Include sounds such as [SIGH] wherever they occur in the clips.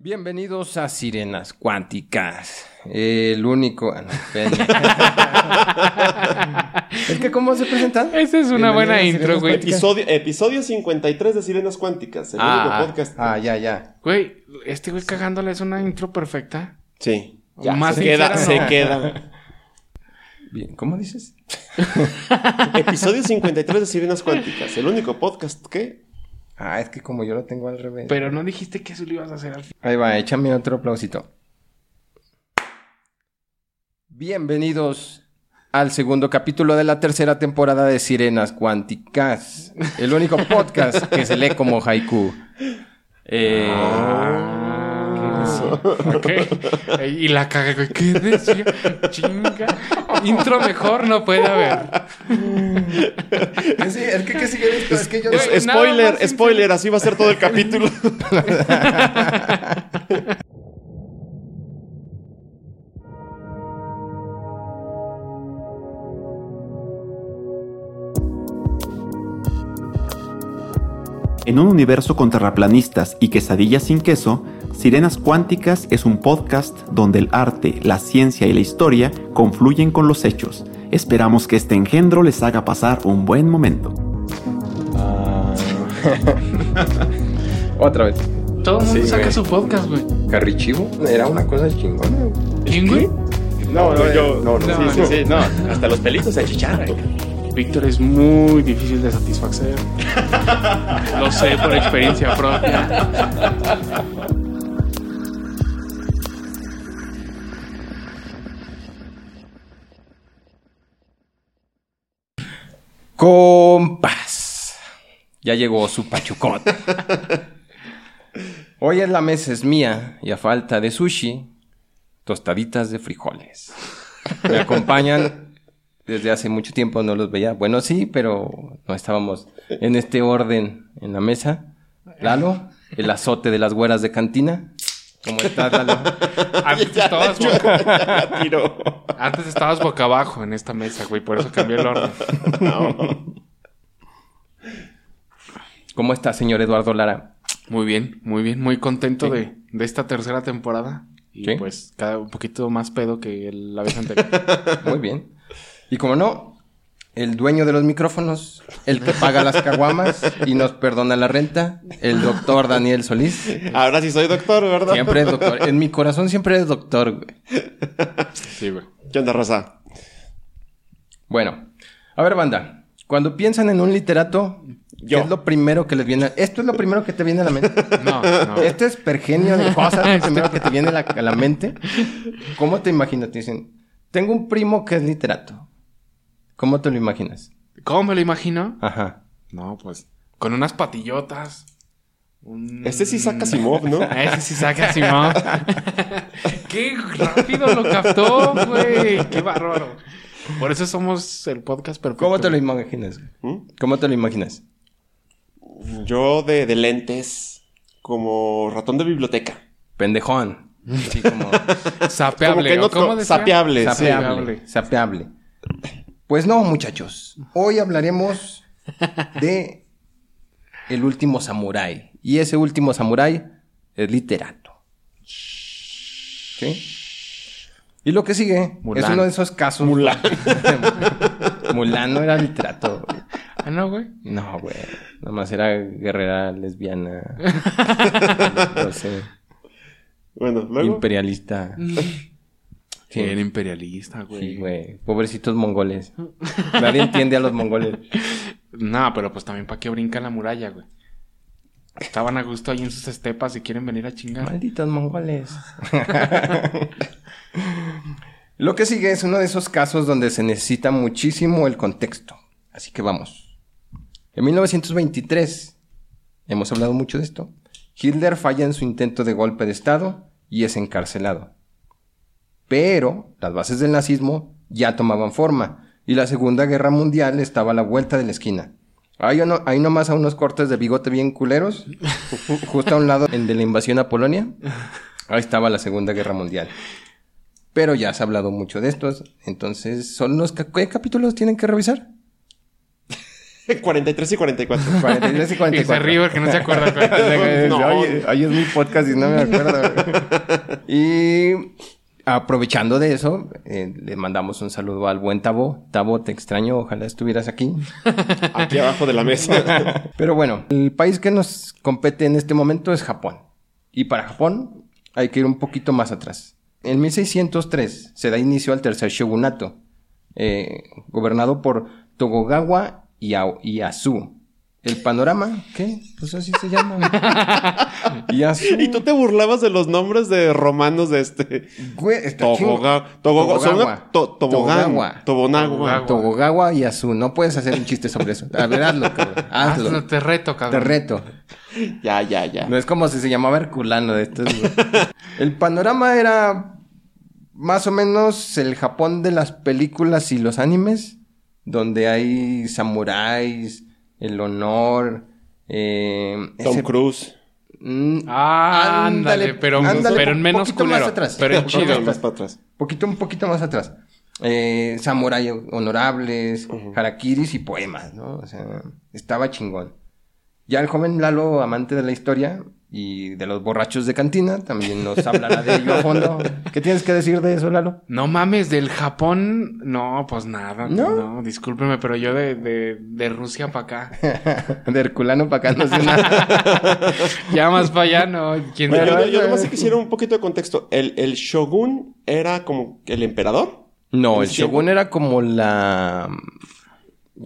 Bienvenidos a Sirenas Cuánticas. El único. ah, [LAUGHS] es que, ¿cómo se presentan? Esa es una buena intro, güey. Episodio, episodio 53 de Sirenas Cuánticas, el único Ah, podcast. ah, ya, ya. Güey, este güey cagándole es una intro perfecta. Sí. Más se queda, se queda. [LAUGHS] Bien, ¿cómo dices? [LAUGHS] Episodio 53 de Sirenas Cuánticas, el único podcast que... Ah, es que como yo lo tengo al revés. Pero no dijiste que eso lo ibas a hacer al fin. Ahí va, échame otro aplausito. Bienvenidos al segundo capítulo de la tercera temporada de Sirenas Cuánticas. El único podcast que se lee como haiku. Eh, Ok. Y la caga. ¿Qué decía? Chinga. Intro mejor no puede haber. ¿qué sigue? Es que, ¿qué sigue esto? Es que yo... Es- nada spoiler, más spoiler, así va a ser todo el capítulo. En un universo con terraplanistas y quesadillas sin queso, Sirenas Cuánticas es un podcast donde el arte, la ciencia y la historia confluyen con los hechos. Esperamos que este engendro les haga pasar un buen momento. [LAUGHS] Otra vez. Todo el mundo Sí, saca güey. su podcast, güey. Carrichivo era una cosa chingona. güey. No, no, yo... No, no, sí, sí, sí, no. Hasta los pelitos se achicharran. Víctor es muy difícil de satisfacer. [LAUGHS] Lo sé por experiencia propia. Compas. Ya llegó su pachucote. [LAUGHS] Hoy en la mesa es mía y a falta de sushi, tostaditas de frijoles. Me acompañan desde hace mucho tiempo, no los veía. Bueno, sí, pero no estábamos en este orden en la mesa. Lalo, el azote de las güeras de cantina. ¿Cómo estás, Lalo? [LAUGHS] Antes estabas, boca, Ya tiró. antes estabas boca abajo en esta mesa, güey. Por eso cambió el orden. ¿Cómo está, señor Eduardo Lara? Muy bien, muy bien. Muy contento Sí. de, de esta tercera temporada. Y Sí. pues cada un poquito más pedo que el- la vez anterior. [LAUGHS] Muy bien. Y como no, el dueño de los micrófonos, el que paga las caguamas y nos perdona la renta, el doctor Daniel Solís. Ahora sí soy doctor, ¿verdad? Siempre es doctor. En mi corazón siempre es doctor, güey. Sí, güey. ¿Qué onda, raza? Bueno, a ver, banda. Cuando piensan en un literato, ¿qué Yo. es lo primero que les viene? a- Esto es lo primero que te viene a la mente. [LAUGHS] No, no. Este es pergenio de cosas, lo [LAUGHS] primero que te viene a la, a la mente. ¿Cómo te imaginas? Te dicen, tengo un primo que es literato. ¿Cómo te lo imaginas? ¿Cómo me lo imagino? Ajá. No, pues con unas patillotas. un- Este sí saca Simov, ¿no? [LAUGHS] Ese sí saca Simón. [LAUGHS] Qué rápido lo captó, güey. Qué bárbaro. Por eso somos el podcast perfecto. ¿Cómo te lo imaginas? ¿Mm? ¿Cómo te lo imaginas? Yo de, de lentes, como ratón de biblioteca. Pendejón. Sí, como [LAUGHS] Sapeable. Como que no- ¿o ¿Cómo sapeable. sí. sapeable. Sapeable. Pues no, muchachos. Hoy hablaremos de el último samurái. Y ese último samurái es literato. ¿Sí? Y lo que sigue Mulan. es uno de esos casos. Mulan. [LAUGHS] Mulan no era literato. güey. Ah, no, güey. No, güey. Nomás era guerrera lesbiana. [LAUGHS] no sé. Bueno, luego... Imperialista. [LAUGHS] Sí. Imperialista, güey. Sí, güey. Pobrecitos mongoles. [LAUGHS] Nadie entiende a los mongoles. No, pero pues también para qué brinca la muralla, güey. Estaban a gusto ahí en sus estepas y quieren venir a chingar. Malditos mongoles. [LAUGHS] Lo que sigue es uno de esos casos donde se necesita muchísimo el contexto. Así que vamos. En 1923, hemos hablado mucho de esto, Hitler falla en su intento de golpe de Estado y es encarcelado. Pero las bases del nazismo ya tomaban forma y la Segunda Guerra Mundial estaba a la vuelta de la esquina. Ahí, no, ahí nomás a unos cortes de bigote bien culeros, justo a un lado en de la invasión a Polonia, ahí estaba la Segunda Guerra Mundial. Pero ya se ha hablado mucho de estos, entonces, ¿son los ca- ¿qué capítulos tienen que revisar? [LAUGHS] 43 y 44. 43 y Y 44. [LAUGHS] se ríe porque no se acuerda. [LAUGHS] No. Oye, oye, es mi podcast y no me acuerdo. y aprovechando de eso, eh, le mandamos un saludo al buen Tabo. Tabo, te extraño, ojalá estuvieras aquí. [LAUGHS] Aquí abajo de la mesa. [LAUGHS] Pero bueno, el país que nos compete en este momento es Japón. Y para Japón hay que ir un poquito más atrás. En 1603 se da inicio al tercer shogunato, eh, gobernado por Togogawa Ia- Ieyasu. El panorama, ¿qué? Pues así se llama. [LAUGHS] Ieyasu. y tú te burlabas de los nombres de romanos de este. Güey, está. Togoga, Togoga, una- to- Tobogán. Togogawa. Tobonagua. Togogawa Ieyasu. No puedes hacer un chiste sobre eso. A ver, hazlo, cabrón. [LAUGHS] Hazlo. Hazlo, te reto, Te cabrón. reto. Ya, ya, ya. No es como si se llamaba Herculano de estos. [LAUGHS] el panorama era más o menos el Japón de las películas y los animes, donde hay samuráis, el honor. Eh, Tom ese- Cruise. Mm, Ah, ándale, pero, ándale, pero en un menos poquito más atrás. Pero en Poquito chido. más Más para atrás. poquito, un poquito más atrás. Eh, samurai honorables, harakiris y poemas, ¿no? O sea, estaba chingón. Ya el joven Lalo, amante de la historia y de los borrachos de cantina, también nos hablará de ello a fondo. ¿Qué tienes que decir de eso, Lalo? No mames, del Japón, no, pues nada. ¿No? No, discúlpeme, pero yo de, de, de Rusia para acá. [LAUGHS] de Herculano para acá no sé nada. [LAUGHS] ya más para allá, no. ¿Quién Bueno, sabe? yo, yo nomás sí quisiera un poquito de contexto. ¿El, el shogun era como el emperador? No, el shogun era como la...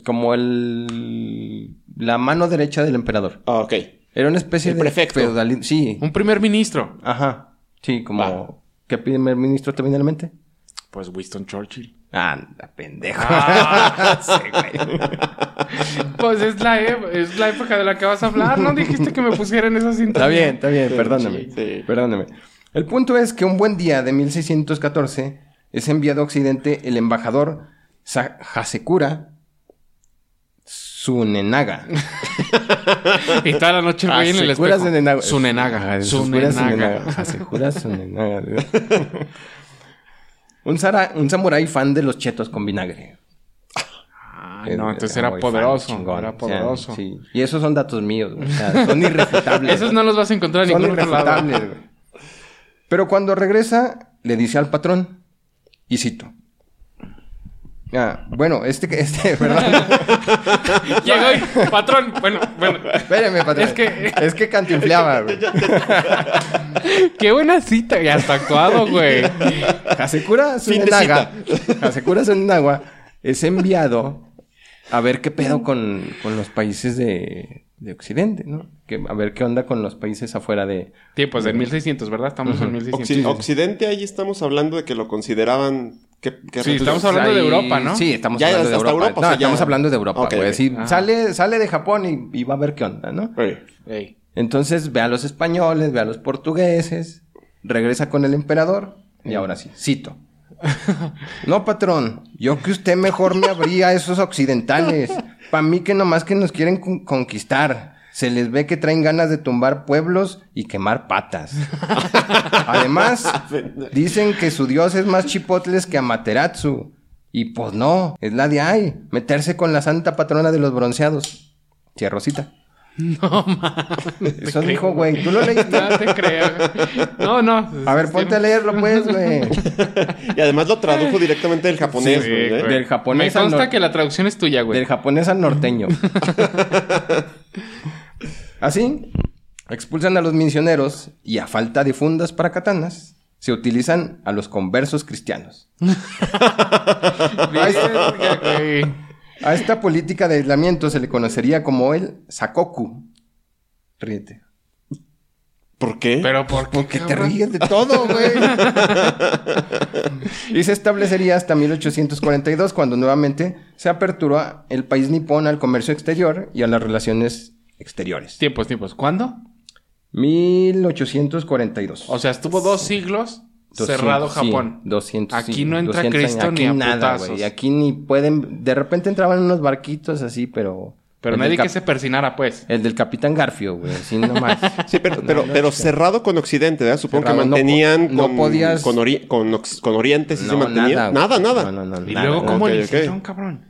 como el... la mano derecha del emperador. Ah, ok. Era una especie El de prefecto. feudalismo. Sí, Un primer ministro. Ajá. Sí, como... Va. ¿Qué primer ministro te viene a la mente? Pues Winston Churchill. Anda, pendejo. Ah. [LAUGHS] Sí, güey. Pues es la, e- es la época de la que vas a hablar. No dijiste que me pusieran esa cinta. Está bien, está bien, perdóname. sí. Perdóname. El punto es que un buen día de 1614 es enviado a Occidente el embajador Sa- Hasekura Tsunenaga. [LAUGHS] Y toda la noche güey en el espejo. Sunenaga. Ajá, Sunenaga. Tsunenaga. Hasekura Tsunenaga. un, samurái fan de los chetos con vinagre. Ay, no, entonces era poderoso. chingón. Era O sea, poderoso. sí. Y esos son datos míos, güey. O sea, son [LAUGHS] irrefutables. Esos no los vas a encontrar en ningún otro lado. güey. Pero cuando regresa, le dice al patrón, y cito. Ah, bueno, este, que- este, [LAUGHS] perdón. [LAUGHS] Llegó y, patrón, bueno, bueno. Espérame, patrón. Es que- es que cantinfleaba, güey. [LAUGHS] Qué buena cita. Y hasta actuado, güey. Hasekura Tsunenaga. Hasekura Tsunenaga es enviado a ver qué pedo con, con los países de, de Occidente, ¿no? Que, a ver qué onda con los países afuera de... Sí, pues en 1600, ¿verdad? Estamos en 1600. Occi- Occidente, ahí estamos hablando de que lo consideraban. ¿Qué, qué Sí, estamos hablando de Europa, ¿no? Sí, estamos Ya, hablando de Europa. O no, sea, ya- estamos hablando de Europa, güey. ok. Sí, Ah. sale, sale de Japón y, y va a ver qué onda, ¿no? Entonces ve a los españoles, ve a los portugueses, regresa con el emperador y ahora sí, cito. [LAUGHS] No, patrón, yo que usted mejor me abría a esos occidentales. Pa' mí que nomás que nos quieren con- conquistar. Se les ve que traen ganas de tumbar pueblos y quemar patas. [LAUGHS] Además, dicen que su dios es más chipotles que Amaterasu. Y pues no, es la de ahí, meterse con la santa patrona de los bronceados. Tía Rosita. No mames. Eso dijo, güey. ¿Tú lo leíste? No te creo. No, no. A ver, ponte a leerlo, pues, güey. [LAUGHS] Y además lo tradujo directamente del japonés, Sí, güey, ¿eh? güey. Del Me japonés al consta nor- que la traducción es tuya, güey. Del japonés al norteño. [LAUGHS] Así, expulsan a los misioneros y a falta de fundas para katanas, se utilizan a los conversos cristianos. [LAUGHS] A esta política de aislamiento se le conocería como el sakoku. Ríete. ¿Por qué? Pero ¿por qué? Porque te ríes de todo, güey. [LAUGHS] y se establecería hasta 1842, cuando nuevamente se aperturó el país nipón al comercio exterior y a las relaciones exteriores. Tiempos, tiempos. ¿Cuándo? 1842. O sea, estuvo dos siglos 200, cerrado sí, Japón. 200. Aquí sí, no entra 200 Cristo ni a nada, güey. Aquí ni pueden... De repente entraban unos barquitos así, pero... Pero nadie que se persinara, pues. El del Capitán Garfio, güey. Así nomás. [LAUGHS] Sí, pero, pero, pero cerrado con Occidente, ¿verdad? Supongo Cerrado, que mantenían con, podías- con, ori- con, ox- con Oriente, sí se No, mantenían. nada, Nada, güey. nada. No, no, no, Y nada. luego, ¿cómo ok, le hicieron, cabrón?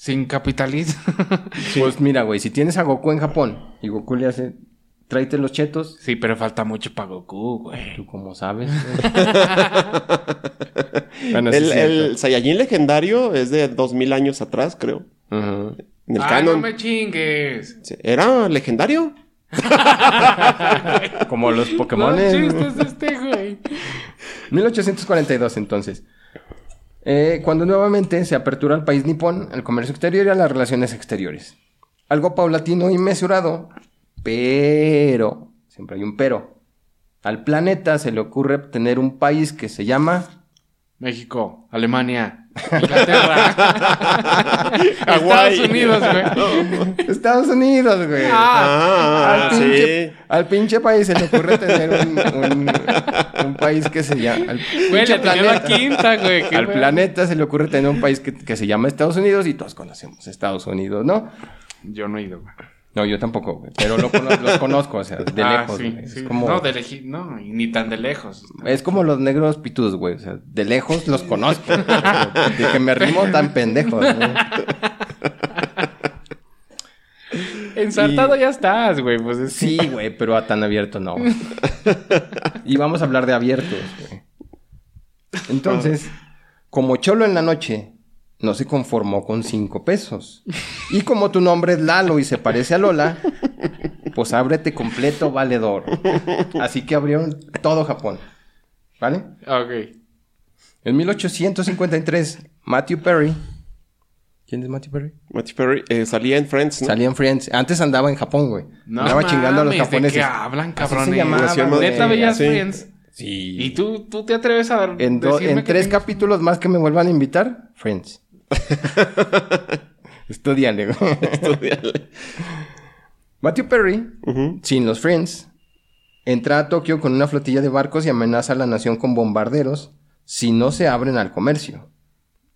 Sin capitalismo. [LAUGHS] Pues mira, güey, si tienes a Goku en Japón y Goku le hace, tráete los chetos, sí, pero falta mucho para Goku, güey. tú como sabes. [LAUGHS] bueno, sí el, cierto. Saiyajin legendario es de 2000 años atrás, creo. Ujú. En el Ay, canon. no me chingues. Sí, ¿Era legendario? [LAUGHS] Como los Pokémon. chistes de este, güey. 1842, entonces. Eh, cuando nuevamente se apertura al país nipón, el comercio exterior y a las relaciones exteriores. Algo paulatino y mesurado, pero, siempre hay un pero. Al planeta se le ocurre tener un país que se llama México, Alemania, Inglaterra. [LAUGHS] Estados Unidos, güey. Estados Unidos, güey. Ah, al, pinche, sí. al pinche país se le ocurre tener un, un- un país que se llama... al Güey, le tenía la quinta, güey. Al güey. planeta se le ocurre tener un país que, que se llama Estados Unidos y todos conocemos Estados Unidos, ¿no? Yo no he ido, güey. No, yo tampoco. Pero lo los conozco, o sea, de [LAUGHS] Ah, lejos. sí, güey. sí. Es, como, No, de leji- no, y ni tan de lejos. es como los negros pitudos, güey. O sea, de lejos los conozco. de que me rimo tan pendejos, [LAUGHS] güey. Ensartado ya estás, güey. Pues es Sí, güey, pero a tan abierto no. [LAUGHS] Y vamos a hablar de abiertos, güey. Entonces, como Cholo en la noche no se conformó con cinco pesos. Y como tu nombre es Lalo y se parece a Lola, pues ábrete completo valedor. Así que abrieron todo Japón. ¿Vale? Ok. En 1853, Matthew Perry. ¿Quién es Matthew Perry? Matthew Perry eh, salía en Friends, ¿no? Salía en Friends. Antes andaba en Japón, güey. No andaba chingando a los japoneses. ¿De qué hablan, cabrones? Neta veías Sí. Friends. Sí. ¿Y tú, tú te atreves a dar En, do- en que tres capítulos más que me vuelvan a invitar, Friends. [LAUGHS] Estudiale, güey. Estudiale. Matthew Perry, sin los Friends, entra a Tokio con una flotilla de barcos y amenaza a la nación con bombarderos si no se abren al comercio.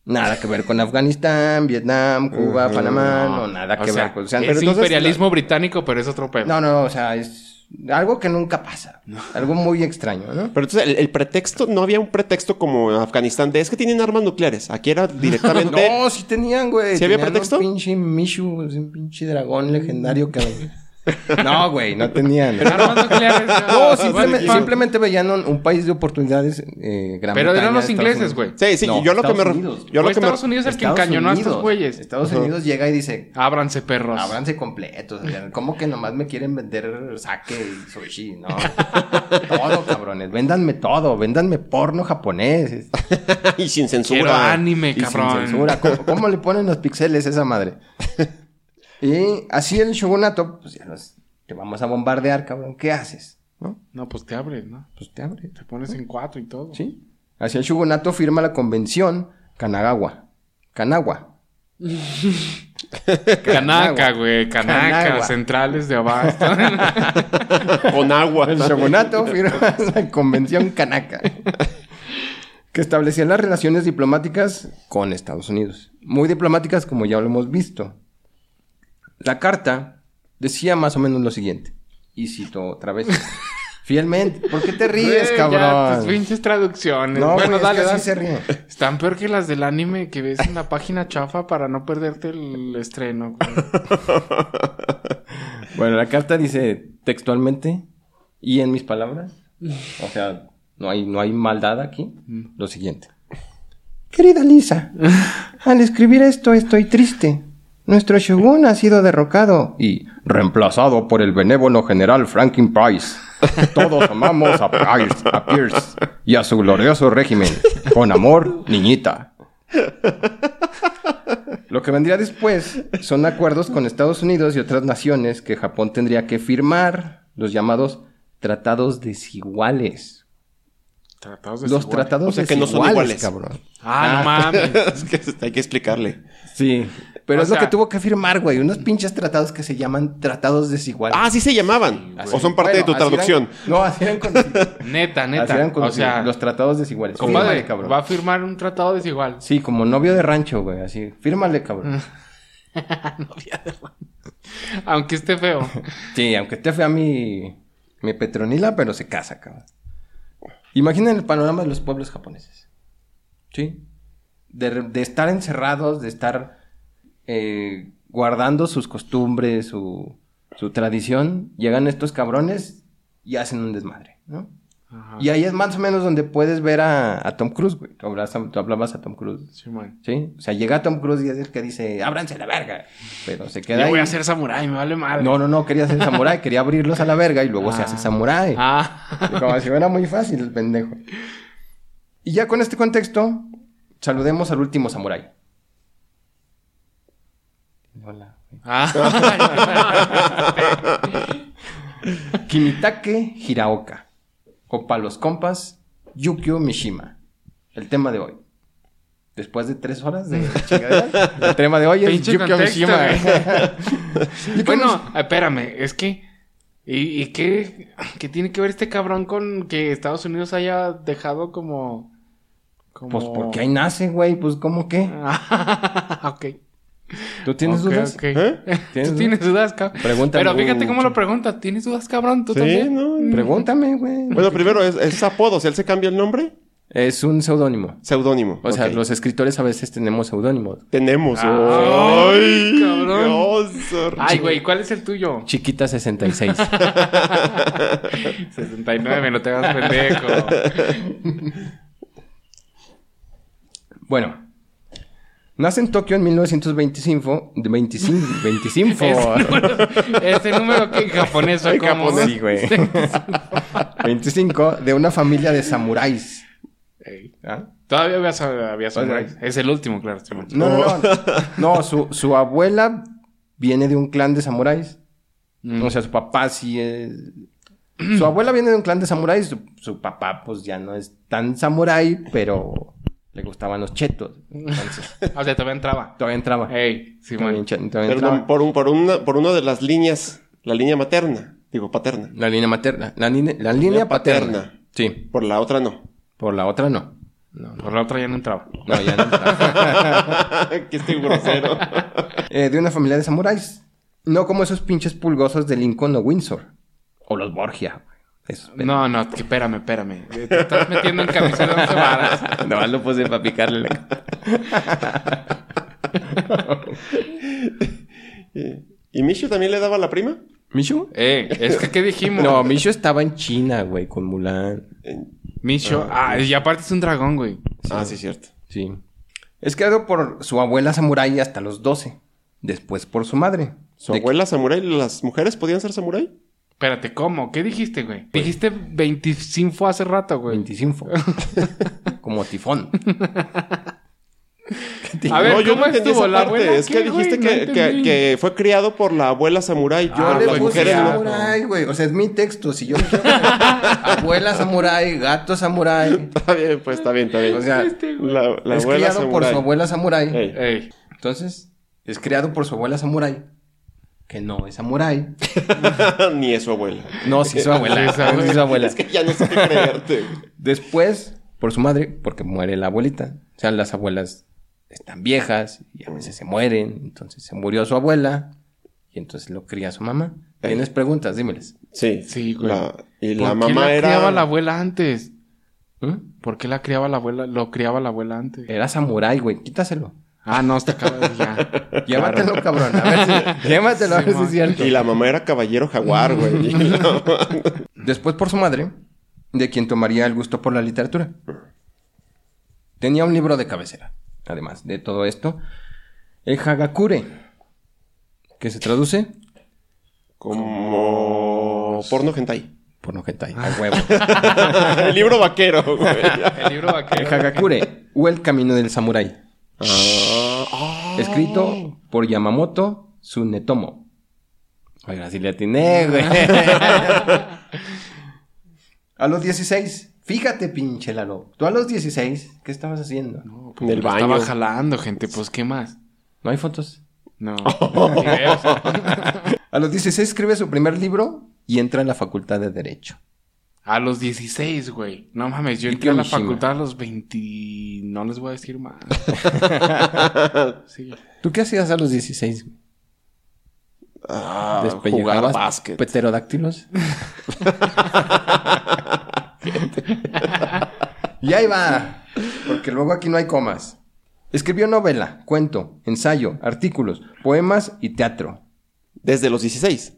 Nada que ver con Afganistán, Vietnam, Cuba, Panamá, no, nada O que sea, ver con... o sea, es pero imperialismo británico, pero es otro pedo. No, no, o sea, es algo que nunca pasa. Algo muy extraño, ¿no? Pero entonces el, el pretexto, no había un pretexto como en Afganistán de es que tienen armas nucleares. Aquí era directamente. [LAUGHS] No, sí tenían, güey. ¿Sí había pretexto? Un pinche Mishu, un pinche dragón legendario que... [LAUGHS] No, güey, no tenían. Armas nucleares, No, simplemente, simplemente veían un, un país de oportunidades eh, Gran Pero eran los ingleses, güey. Sí, sí, No, yo lo que Estados me. Unidos. Yo lo que me. Estados Unidos el que encañonó a estos güeyes. Estados Unidos llega y dice, Ábranse, perros. ábranse completos. o sea, ¿Cómo que nomás me quieren vender sake y sushi? No. [LAUGHS] todo, cabrones. Véndanme todo. Véndanme porno japonés. [LAUGHS] y sin Quiero censura. anime, Y sin cabrón. censura. ¿Cómo, [LAUGHS] cómo le ponen los pixeles a esa madre? Y así el shogunato, pues ya los... Te vamos a bombardear, cabrón. ¿Qué haces? ¿No? No, pues te abres, ¿no? Pues te abre. Te pones en cuatro y todo. ¿Sí? Así el shogunato firma la convención Kanagawa. Kanagawa. [LAUGHS] Kanaka, güey. Kanaka. Kanagua. Centrales de abasto. [LAUGHS] Con agua. El shogunato firma la convención Kanaka. Que establecía las relaciones diplomáticas con Estados Unidos. Muy diplomáticas como ya lo hemos visto. La carta decía más o menos lo siguiente. Y cito otra vez. [LAUGHS] Fielmente. ¿Por qué te ríes, Güey, Ya, tus cabrón? pinches traducciones. No, bueno, güey, es dale, que dale. se ríe. Están peor que las del anime que ves en la página chafa para no perderte el estreno. güey. [LAUGHS] Bueno, la carta dice textualmente y en mis palabras, o sea, no hay, no hay maldad aquí, lo siguiente. Querida Lisa, [LAUGHS] al escribir esto estoy triste. Nuestro shogun ha sido derrocado y reemplazado por el benévolo general Franklin Price. Todos amamos a Pierce, a Pierce y a su glorioso régimen. Con amor, niñita. Lo que vendría después son acuerdos con Estados Unidos y otras naciones que Japón tendría que firmar, los llamados tratados desiguales. Tratados Los desiguales. tratados O sea, que no son desiguales, iguales. cabrón. Ah, no mames. [LAUGHS] es que hay que explicarle. Sí, pero O es lo que tuvo que firmar, güey, unos pinches tratados que se llaman tratados desiguales. Ah, sí se llamaban. Así- o son parte bueno, de tu así eran- traducción. no, así eran con, [LAUGHS] Neta, así neta. eran con- o sea, los tratados desiguales. compadre, Fírmale, cabrón. va a firmar un tratado desigual. Sí, como novio de rancho, güey, así. Fírmale, cabrón. [LAUGHS] Aunque esté feo. [LAUGHS] Sí, aunque esté fea mi, mi Petronila, pero se casa, cabrón. Imaginen el panorama de los pueblos japoneses. ¿Sí? De, de estar encerrados, de estar eh, guardando sus costumbres, su, su tradición, llegan estos cabrones y hacen un desmadre, ¿no? Ajá. Y ahí es más o menos donde puedes ver a, a Tom Cruise, güey. Tú, hablas- tú hablabas a Tom Cruise, Sí, man. ¿sí? O sea, llega Tom Cruise y es el que dice, ábranse la verga. Pero se queda Yo ahí. voy a ser samurái, me vale madre. No, no, no, quería ser samurái, quería abrirlos a la verga y luego se Ah. hace samurái. Ah. Y Como si fuera muy fácil el pendejo. Y ya con este contexto, saludemos al último samurái. Hola. Ah. [LAUGHS] Kimitake Hiraoka. O para los compas, Yukio Mishima. El tema de hoy. Después de tres horas de [LAUGHS] chingadera, el tema de hoy es Pinche Yukio contexto, Mishima. [LAUGHS] bueno, como- espérame, es que. ¿Y, y qué, qué tiene que ver este cabrón con que Estados Unidos haya dejado como. como... Pues porque ahí nace, güey. Pues, ¿cómo qué? ok. ¿Tú tienes dudas? ¿Eh? ¿Tienes ¿Tú tienes dudas, cabrón? Pregúntame. Pero fíjate cómo lo preguntas. ¿Tienes dudas, cabrón? ¿Tú Sí, también? ¿no? Pregúntame, güey. Bueno, primero, es, es apodo. Si él se cambia el nombre, Es un seudónimo. seudónimo. O sea, los escritores a veces tenemos seudónimos. Tenemos. Ay, ¡Ay, cabrón. Ay, güey, ¿cuál es el tuyo? Chiquita 66. 69, [LAUGHS] no te hagas pendejo. bueno. Nace en Tokio en 1925. De 25. 25. [LAUGHS] Ese número, que en japonés o como... japonés. Sí, güey. [LAUGHS] 25 de una familia de samuráis. Ey. ¿Ah? Todavía había, había samuráis. Es el último, claro. sí, man. No, no, no. [LAUGHS] No, su, su abuela viene de un clan de samuráis. Mm. O sea, su papá sí es... Su abuela viene de un clan de samuráis. Su, su papá, pues, ya no es tan samurái, pero le gustaban los chetos. Entonces, [LAUGHS] O sea, todavía entraba. todavía entraba. Ey, sí, Todavía, Pero entraba. por, un, por, una, por una de las líneas, la línea materna, digo paterna. La línea materna. La, línea- la línea paterna. paterna. Sí. Por la otra no. Por la otra no. No, no. Por la otra ya no entraba. No, ya no entraba. [LAUGHS] que estoy grosero. [LAUGHS] Eh, de una familia de samuráis. No como esos pinches pulgosos de Lincoln o Windsor. O los Borgia. No, no, que espérame, espérame. Te estás metiendo en camisa de once varas. [LAUGHS] No, lo puse para picarle la... ¿Y Mishu también le daba la prima? ¿Mishu? Eh, es que ¿qué dijimos? No, Mishu estaba en China, güey, con Mulan. Micho. Ah, y aparte es un dragón, güey. Ah, sí, cierto. Sí. Es creado por su abuela samurái hasta los 12. Después por su madre. ¿Su abuela samurái? ¿Las mujeres podían ser samurái? Espérate, ¿cómo? ¿Qué dijiste, güey? Dijiste 25 hace rato, güey. 25. [LAUGHS] Como tifón. [LAUGHS] A ver, no, yo ¿cómo no entendí estuvo? esa ¿La parte. abuela es que güey? dijiste No que, que, entendí. que fue criado por la abuela samurái. Yo, Ah, le las pues, puse mujeres no. samurái, güey. O sea, es mi texto. Si yo quiero [LAUGHS] abuela samurái, gato samurái. Está bien, pues está bien, está bien. O sea, Este, güey. la, la es abuela criado por samurái. su abuela samurái. Ey. Ey. Entonces, es criado por su abuela samurái. Que no es samurái. [LAUGHS] Ni es su abuela. No, sí, su abuela. Sí, su sí, su abuela. Es que ya no sé qué creerte. Después, por su madre, porque muere la abuelita. O sea, las abuelas están viejas y a veces se mueren. Entonces se murió su abuela y entonces lo cría su mamá. ¿Tienes preguntas? Dímeles. Sí. Sí, güey. La- y ¿Por la qué mamá la era. criaba la abuela antes? ¿Mm? ¿Por qué la criaba la abuela? Lo criaba la abuela antes. Era samurái, güey. Quítaselo. Ah, no, está de ya. [LAUGHS] Llévatelo, cabrón. A ver si... [LAUGHS] Llévatelo, a ver si es cierto. Y la mamá era caballero jaguar, güey. [LAUGHS] Después por su madre, de quien tomaría el gusto por la literatura. Tenía un libro de cabecera, además de todo esto. El Hagakure, que se traduce Como porno hentai. por no hentai, a huevo. El libro vaquero, güey. El libro El vaquero. Hagakure, o El Camino del Samurái, Ah, ah. escrito por Yamamoto Tsunetomo. Oiga, si le atiné, güey. [LAUGHS] a los 16, fíjate, pinche Lalo. Tú a los 16, ¿qué estabas haciendo? No, En el Lo baño. Estaba jalando, gente. Pues, ¿qué más? hay fotos. No. [LAUGHS] A los 16 escribe su primer libro y entra en la facultad de Derecho. A los 16, güey. No mames, yo entré a la Mishima. facultad a los 20... No les voy a decir más. [LAUGHS] Sí. ¿Tú qué hacías a los 16? Ah, jugar ¿Despellejabas básquet. pterodáctilos? [LAUGHS] y ahí va. Porque luego aquí no hay comas. Escribió novela, cuento, ensayo, artículos, poemas y teatro. Desde los 16.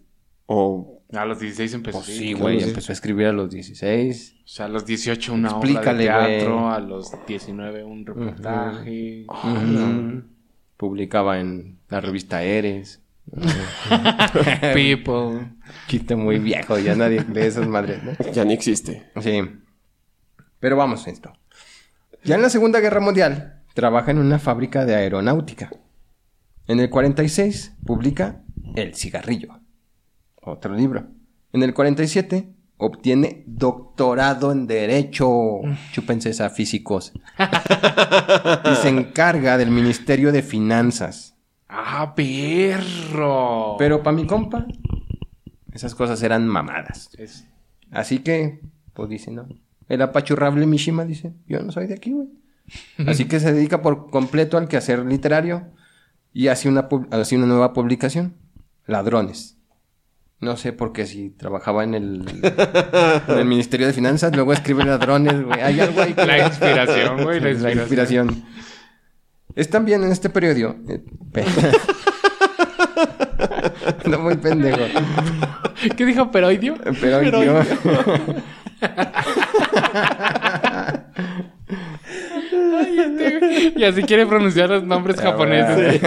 O. A los 16 empezó. Pues sí, güey, empezó a escribir a los 16. O sea, a los 18 una Explícale, obra de teatro, a los 19 un reportaje. Publicaba en la revista Eres. [LAUGHS] People. Chiste muy viejo, ya nadie lee esas madres, ¿no? Ya ni existe. Sí. Pero vamos a esto. Ya en la Segunda Guerra Mundial, trabaja en una fábrica de aeronáutica. En el 46 publica El cigarrillo. Otro libro. En el 47 obtiene doctorado en Derecho. Chúpense esa físicos. [LAUGHS] y se encarga del Ministerio de Finanzas. ¡Ah, perro! Pero para mi compa, esas cosas eran mamadas. Es- Así que, pues dice, no. El apachurrable Mishima dice, yo no soy de aquí, güey. [LAUGHS] Así que se dedica por completo al quehacer literario y hace una, hace una nueva publicación, Ladrones. No sé por qué si trabajaba en el, en el Ministerio de Finanzas, luego escribe Ladrones, güey. Hay algo ahí que- La inspiración, güey, la La inspiración. inspiración. Es también en este periodo... eh, [LAUGHS] pe- no muy pendejo. ¿Qué dijo Peroidio? Pero, yo... Y así quiere pronunciar los nombres Ah, japoneses.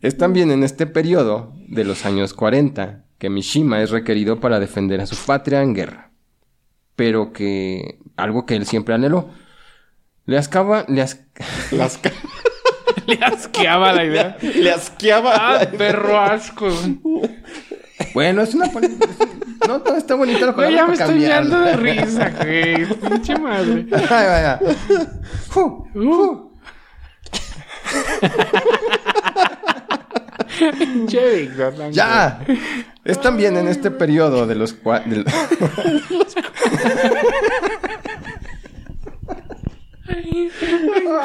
Es también en este periodo de los años 40 que Mishima es requerido para defender a su patria en guerra. Pero que algo que él siempre anheló. Le ascaba, le as- [LAUGHS] Las Le asqueaba la idea. [LAUGHS] Le asqueaba. ¡Ah, perro asco! Bueno, es una No, todo está bonito la palabra ya me estoy cambiarla. viendo de risa, güey. Pinche madre. [LAUGHS] Ay, vaya. Fu, fu. [LAUGHS] ¡Ya! Es también en este periodo de los cua- del- [LAUGHS]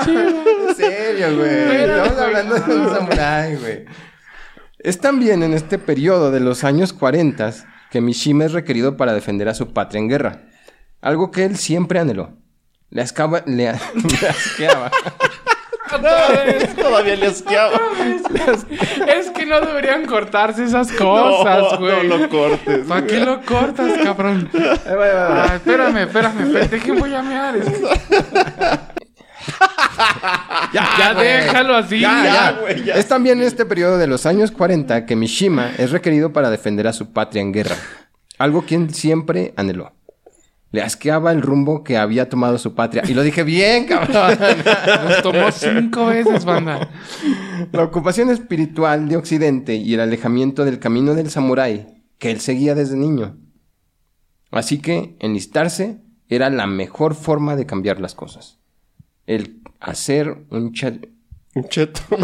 En serio, güey. Estamos hablando de un samurái, güey. Es también en este periodo de los años 40 que Mishima es requerido para defender a su patria en guerra. Algo que él siempre anheló. Le, ascaba, le, [LAUGHS] le asqueaba. Todavía le asqueaba. Es que no deberían cortarse esas cosas, güey. no lo cortes. ¿Para qué lo cortas, cabrón? Ah, espérame, espérame, espérate, que voy a mear. Es que- Ya déjalo así. Ya, ya. ya. güey, ya. Es también en este periodo de los años 40 que Mishima es requerido para defender a su patria en guerra. Algo que él siempre anheló. Le asqueaba el rumbo que había tomado su patria. Y lo dije bien, [LAUGHS] cabrón. Nos tomó cinco veces, banda. La ocupación espiritual de Occidente y el alejamiento del camino del samurái que él seguía desde niño. Así que enlistarse era la mejor forma de cambiar las cosas. El hacer un chat... Un cheto. [LAUGHS]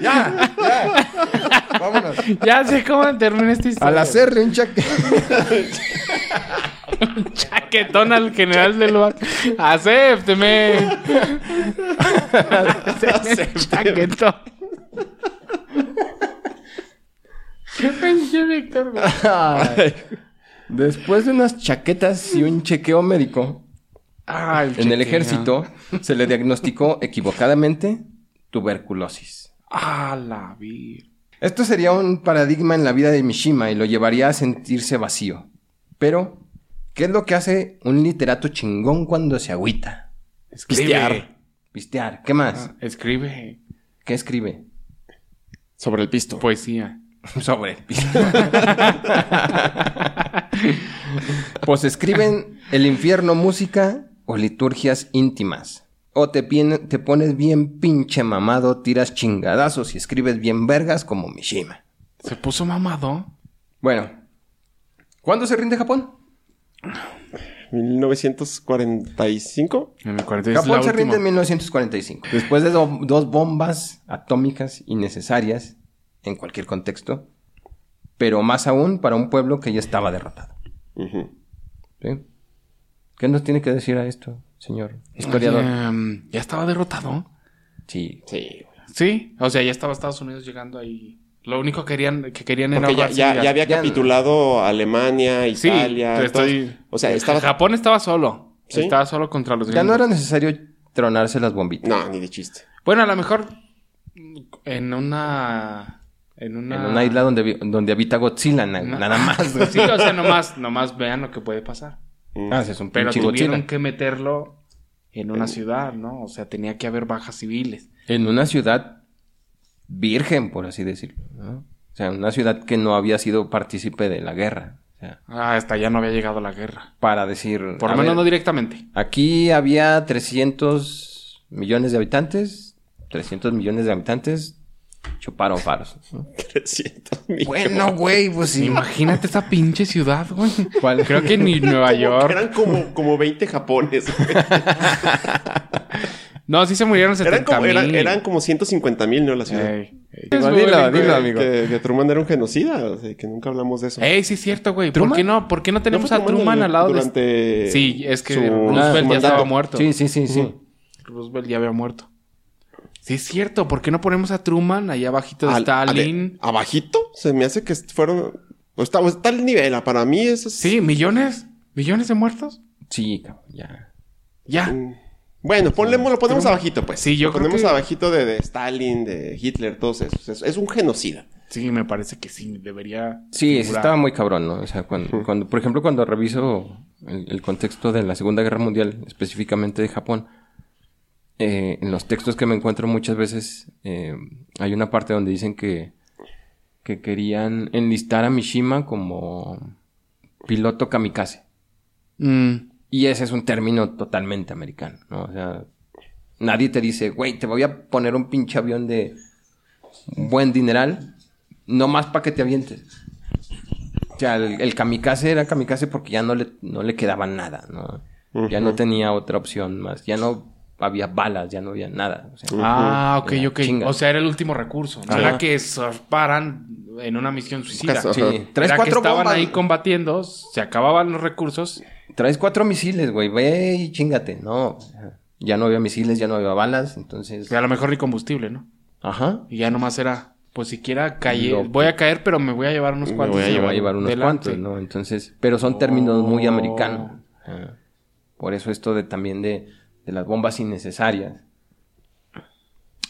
¡Ya! ¡Ya! ¡Vámonos! [LAUGHS] Ya sé cómo termina esta historia. Al hacerle un cha... Chaquetón al general del bar. Acépteme. Acépteme. Chaquetón. Qué pinche Víctor. Ay. Después de unas chaquetas y un chequeo médico Ah, en el ejército, se le diagnosticó equivocadamente tuberculosis. Ah, la vir. Esto sería un paradigma en la vida de Mishima y lo llevaría a sentirse vacío. Pero, ¿qué es lo que hace un literato chingón cuando se agüita? Escribe. Pistear. Pistear. ¿Qué más? Ah, escribe. ¿Qué escribe? Sobre el pisto. Poesía. [LAUGHS] Sobre el piso. [LAUGHS] pues escriben el infierno música o liturgias íntimas. O te, pones bien pinche mamado, tiras chingadazos y escribes bien vergas como Mishima. Se puso mamado. Bueno, ¿cuándo se rinde Japón? 1945. En el 46 es Japón se rinde en última. 1945. Después de do- dos bombas atómicas innecesarias en cualquier contexto, pero más aún para un pueblo que ya estaba derrotado. ¿Qué nos tiene que decir a esto, señor historiador? Ya estaba derrotado. Sí. Sí. Sí, o sea, ya estaba Estados Unidos llegando ahí. Lo único que querían, que querían era ya, había capitulado Alemania, Italia. pero estoy... todos- o sea, estaba. Japón estaba solo. Sí. Estaba solo contra los Ya no gringos. era necesario tronarse las bombitas. No, ni de chiste. Bueno, a lo mejor en una... En una... En una isla donde, vi- donde habita Godzilla, na- No. nada más. [LAUGHS] Sí, o sea, nomás, nomás vean lo que puede pasar. Mm. Ah, sí, es un Pero tuvieron Godzilla. que meterlo en una ciudad, ¿no? O sea, tenía que haber bajas civiles. En una ciudad virgen, por así decirlo. ¿no? O sea, una ciudad que no había sido partícipe de la guerra. O sea, Ah, hasta ya no había llegado la guerra. para decir... Por lo menos ver, no directamente. Aquí había 300 millones de habitantes. 300 millones de habitantes chuparon faros. ¿no? 300 millones. Bueno, güey, pues. Imagínate esa pinche ciudad, güey. ¿Cuál? Creo que ni [LAUGHS] Nueva York. Eran como, como 20 japones. güey. [LAUGHS] No, sí se murieron Eran 70 como, eran, mil. eran como 150 mil, ¿no? La ciudad. Ey, ey. Igual dilo, dilo, amigo. Que, que Truman era un genocida. O sea, que nunca hablamos de eso. Ey, sí es cierto, güey. ¿Por qué no? ¿Por qué no tenemos ¿No a Truman al lado de... durante Sí, es que su- Roosevelt ya mandato? estaba muerto. Sí, sí, sí, sí. Roosevelt ya había muerto. Sí es cierto. ¿Por qué no ponemos a Truman allá abajito de Al- Stalin? ale- ¿Abajito? Se me hace que fueron... o Está, o está el nivel. ah, Para mí eso es... Sí, millones. ¿Millones de muertos? Sí, cabrón, ya. Ya. Mm. Bueno, ponle, lo ponemos abajito, pues. Sí, yo lo creo ponemos que- abajito de, de Stalin, de Hitler, todos esos. Es, es un genocida. Sí, me parece que sí. Debería... Sí, sí figurar. estaba muy cabrón, ¿no? O sea, cuando, cuando por ejemplo, cuando reviso el, el contexto de la Segunda Guerra Mundial, específicamente de Japón, eh, en los textos que me encuentro muchas veces eh, hay una parte donde dicen que, que querían enlistar a Mishima como piloto kamikaze. Mm. Y ese es un término totalmente americano, ¿no? O sea, nadie te dice, güey, te voy a poner un pinche avión de un buen dineral, no más para que te avientes. O sea, el, el kamikaze era kamikaze porque ya no le, no le quedaba nada, ¿no? Ya no tenía otra opción más, ya no había balas, ya no había nada. o sea, Ah, ok, ok. chinga. O sea, era el último recurso. No era que paran en una misión suicida. Ajá. sí, traes Era que cuatro estaban bombas. ahí combatiendo, se acababan los recursos. Traes cuatro misiles, güey, ve y chingate. No, ya no había misiles, ya no había balas, entonces... Y a lo mejor ni combustible, ¿no? Ajá. Y ya nomás era, pues siquiera Lo- voy a caer, pero me voy a llevar unos Me cuantos. voy a llevar va a llevar unos delante. cuantos, ¿no? Entonces, pero son términos muy Oh. americanos. Por eso esto de también de, de las bombas innecesarias.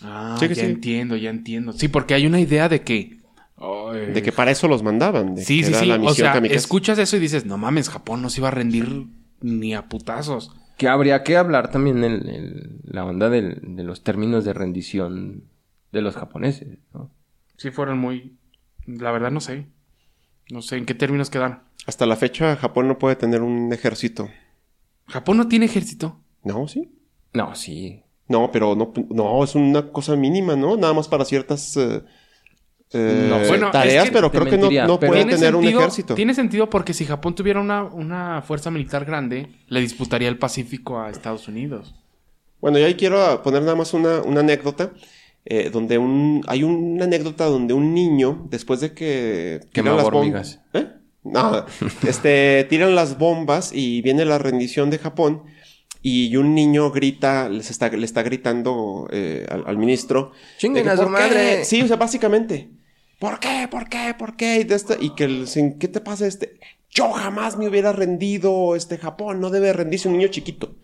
Ah, Sí que ya sí. entiendo, ya entiendo. Sí, porque hay una idea de que... ay, De que para eso los mandaban. De Sí, que sí, era sí. la O misión sea, kamikaze. escuchas eso y dices, no mames, Japón no se iba a rendir ni a putazos. Que habría que hablar también el, el- la onda del- de los términos de rendición de los japoneses, ¿no? Sí fueron muy... La verdad no sé. No sé en qué términos quedan. Hasta la fecha Japón no puede tener un ejército. ¿Japón no tiene ejército? No, sí. No, sí. No, pero no, no, es una cosa mínima, ¿no? Nada más para ciertas eh, eh, No, bueno, tareas, es que pero creo que no, no puede tener un ejército. Tiene sentido porque si Japón tuviera una, una fuerza militar grande, le disputaría el Pacífico a Estados Unidos. Bueno, y ahí quiero poner nada más una, una anécdota. eh, donde un, hay una anécdota donde un niño, después de que tiran las bom- hormigas. ¿Eh? No, este, tiran las bombas y viene la rendición de Japón y un niño grita, les está, le está gritando eh, al, al ministro. ¡Chinguen de que, a su madre! Sí, o sea, básicamente. ¿Por qué? ¿Por qué? ¿Por qué? Y, de este- y que le dicen, ¿qué te pasa este? Yo jamás me hubiera rendido, este Japón no debe rendirse un niño chiquito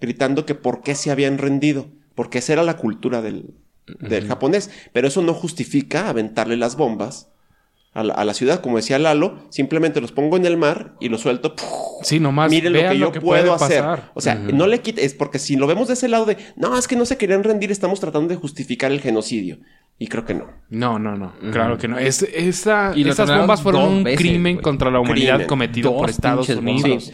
gritando que por qué se habían rendido, porque esa era la cultura del, del japonés. Pero eso no justifica aventarle las bombas a la, a la ciudad. Como decía Lalo, simplemente los pongo en el mar y los suelto. ¡puf! Sí, nomás Miren lo que yo puedo hacer. pasar. O sea, no le quite, es porque si lo vemos de ese lado de, no, es que no se querían rendir, estamos tratando de justificar el genocidio. Y creo que no. No, no, no. Claro que no. Es, esa, Y esas bombas fueron un veces, crimen contra la humanidad Crimen. cometido Dos por Estados Unidos. bombas.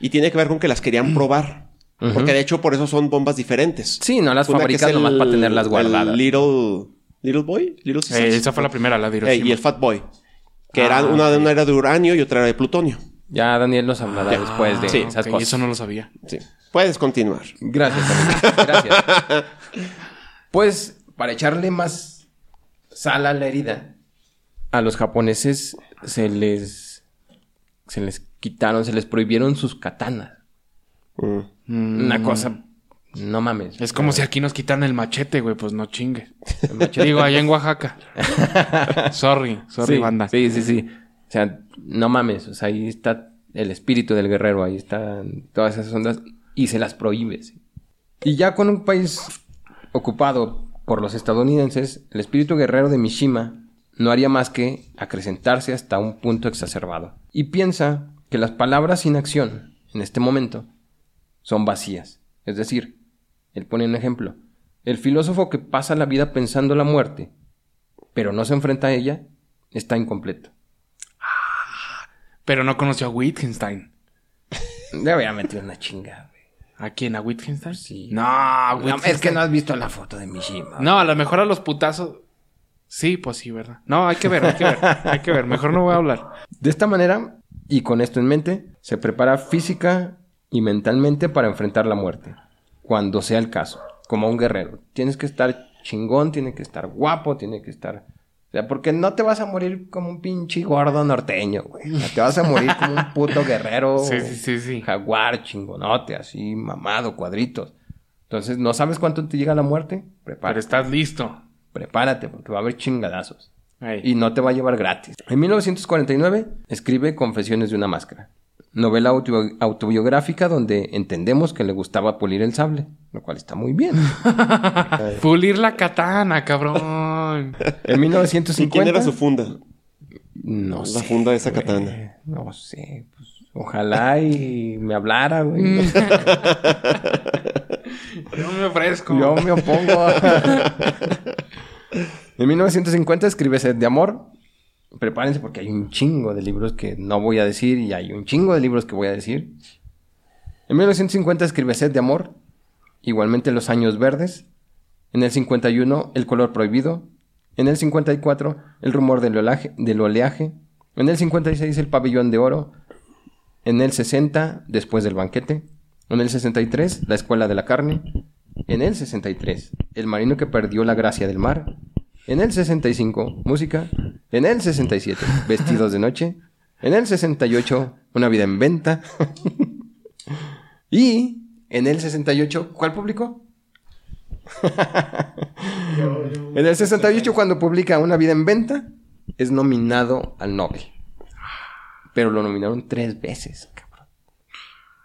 Y tiene que ver con que las querían probar. Porque de hecho por eso son bombas diferentes. Sí, no las Una fabrican nomás para tenerlas guardadas. El little, little Boy, Little Eh, esa fue la primera, la de Eh, Hiroshima. y el Fat Boy. Que Ah, era una, ok. una era de uranio y otra era de plutonio. Ya Daniel nos hablará Ya. después de Ah, esas ok, cosas. Eso no lo sabía. Sí. Puedes continuar. Gracias, amigo. Gracias. Pues, para echarle más sal a la herida, a los japoneses se les se les quitaron, se les prohibieron sus katanas. Mm. Mm, Una cosa, no mames. Es como si aquí nos quitan el machete, güey. Pues no chingue. Digo, allá en Oaxaca. [LAUGHS] sorry, sorry, sí, banda. Sí, sí, sí. O sea, no mames. O sea, ahí está el espíritu del guerrero, ahí están todas esas ondas, y se las prohíbes. Y ya con un país ocupado por los estadounidenses, el espíritu guerrero de Mishima no haría más que acrecentarse hasta un punto exacerbado. Y piensa que las palabras sin acción, en este momento, son vacías. Es decir, él pone un ejemplo. El filósofo que pasa la vida pensando la muerte, pero no se enfrenta a ella, está incompleto. Pero no conoció a Wittgenstein. [LAUGHS] Le voy a meter una chingada. güey. ¿A quién? ¿A Wittgenstein? Sí. No, No, Wittgenstein. es que no has visto la foto de Mishima. No, a lo mejor a los putazos. Sí, pues sí, ¿verdad? No, hay que ver, hay que ver. hay que ver. Mejor no voy a hablar. De esta manera, y con esto en mente, se prepara física y mentalmente para enfrentar la muerte, cuando sea el caso, como un guerrero. Tienes que estar chingón, tiene que estar guapo, tiene que estar... O sea, porque no te vas a morir como un pinche gordo norteño, güey. O sea, te vas a morir como un puto guerrero. [LAUGHS] Sí, sí, sí, sí. Jaguar, chingonote, así, mamado, cuadritos. Entonces, ¿no sabes cuánto te llega la muerte? Pero Prepárate. estás listo. Prepárate, porque va a haber chingadazos. Ahí. Y no te va a llevar gratis. En 1949 escribe Confesiones de una máscara, novela autobi- autobiográfica donde entendemos que le gustaba pulir el sable, lo cual está muy bien. [LAUGHS] Pulir la katana, cabrón. [LAUGHS] En ¿Y 1950 quién era su funda? No La sé. funda de esa güey. katana. No sé, pues ojalá y me hablara, güey. Mm. [LAUGHS] Yo me ofrezco. Yo me opongo. en 1950 escribe Sed de Amor. Prepárense porque hay un chingo de libros que no voy a decir y hay un chingo de libros que voy a decir. En 1950 escribe Sed de Amor. Igualmente Los Años Verdes. En el 51 El Color Prohibido. En el 54 El Rumor del Oleaje. Del oleaje. En el 56 El Pabellón de Oro. En el 60 Después del Banquete. En el 63 La Escuela de la Carne. En el 63, El marino que perdió la gracia del mar. En el 65, Música. En el 67, Vestidos de noche. En el 68, Una vida en venta. [LAUGHS] y en el 68, ¿cuál publicó? [LAUGHS] en el 68, cuando publica Una vida en venta, es nominado al Nobel. Pero lo nominaron tres veces, cabrón.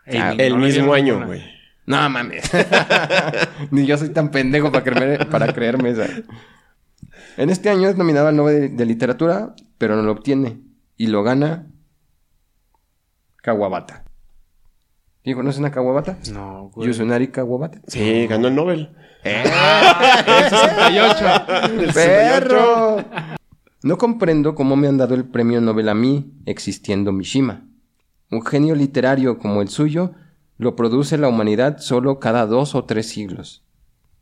Ah, El mismo año, güey. No mames. [LAUGHS] Ni yo soy tan pendejo para, creerme, para creerme esa. En este año es nominado al Nobel de, de Literatura, pero no lo obtiene. Y lo gana Kawabata. ¿Sí conocen a Kawabata? No, güey. Yusunari Kawabata. Sí, ganó el Nobel. ¡Eh! [LAUGHS] El 68. ¡Perro! No comprendo cómo me han dado el premio Nobel a mí, existiendo Mishima. Un genio literario como el suyo lo produce la humanidad solo cada dos o tres siglos.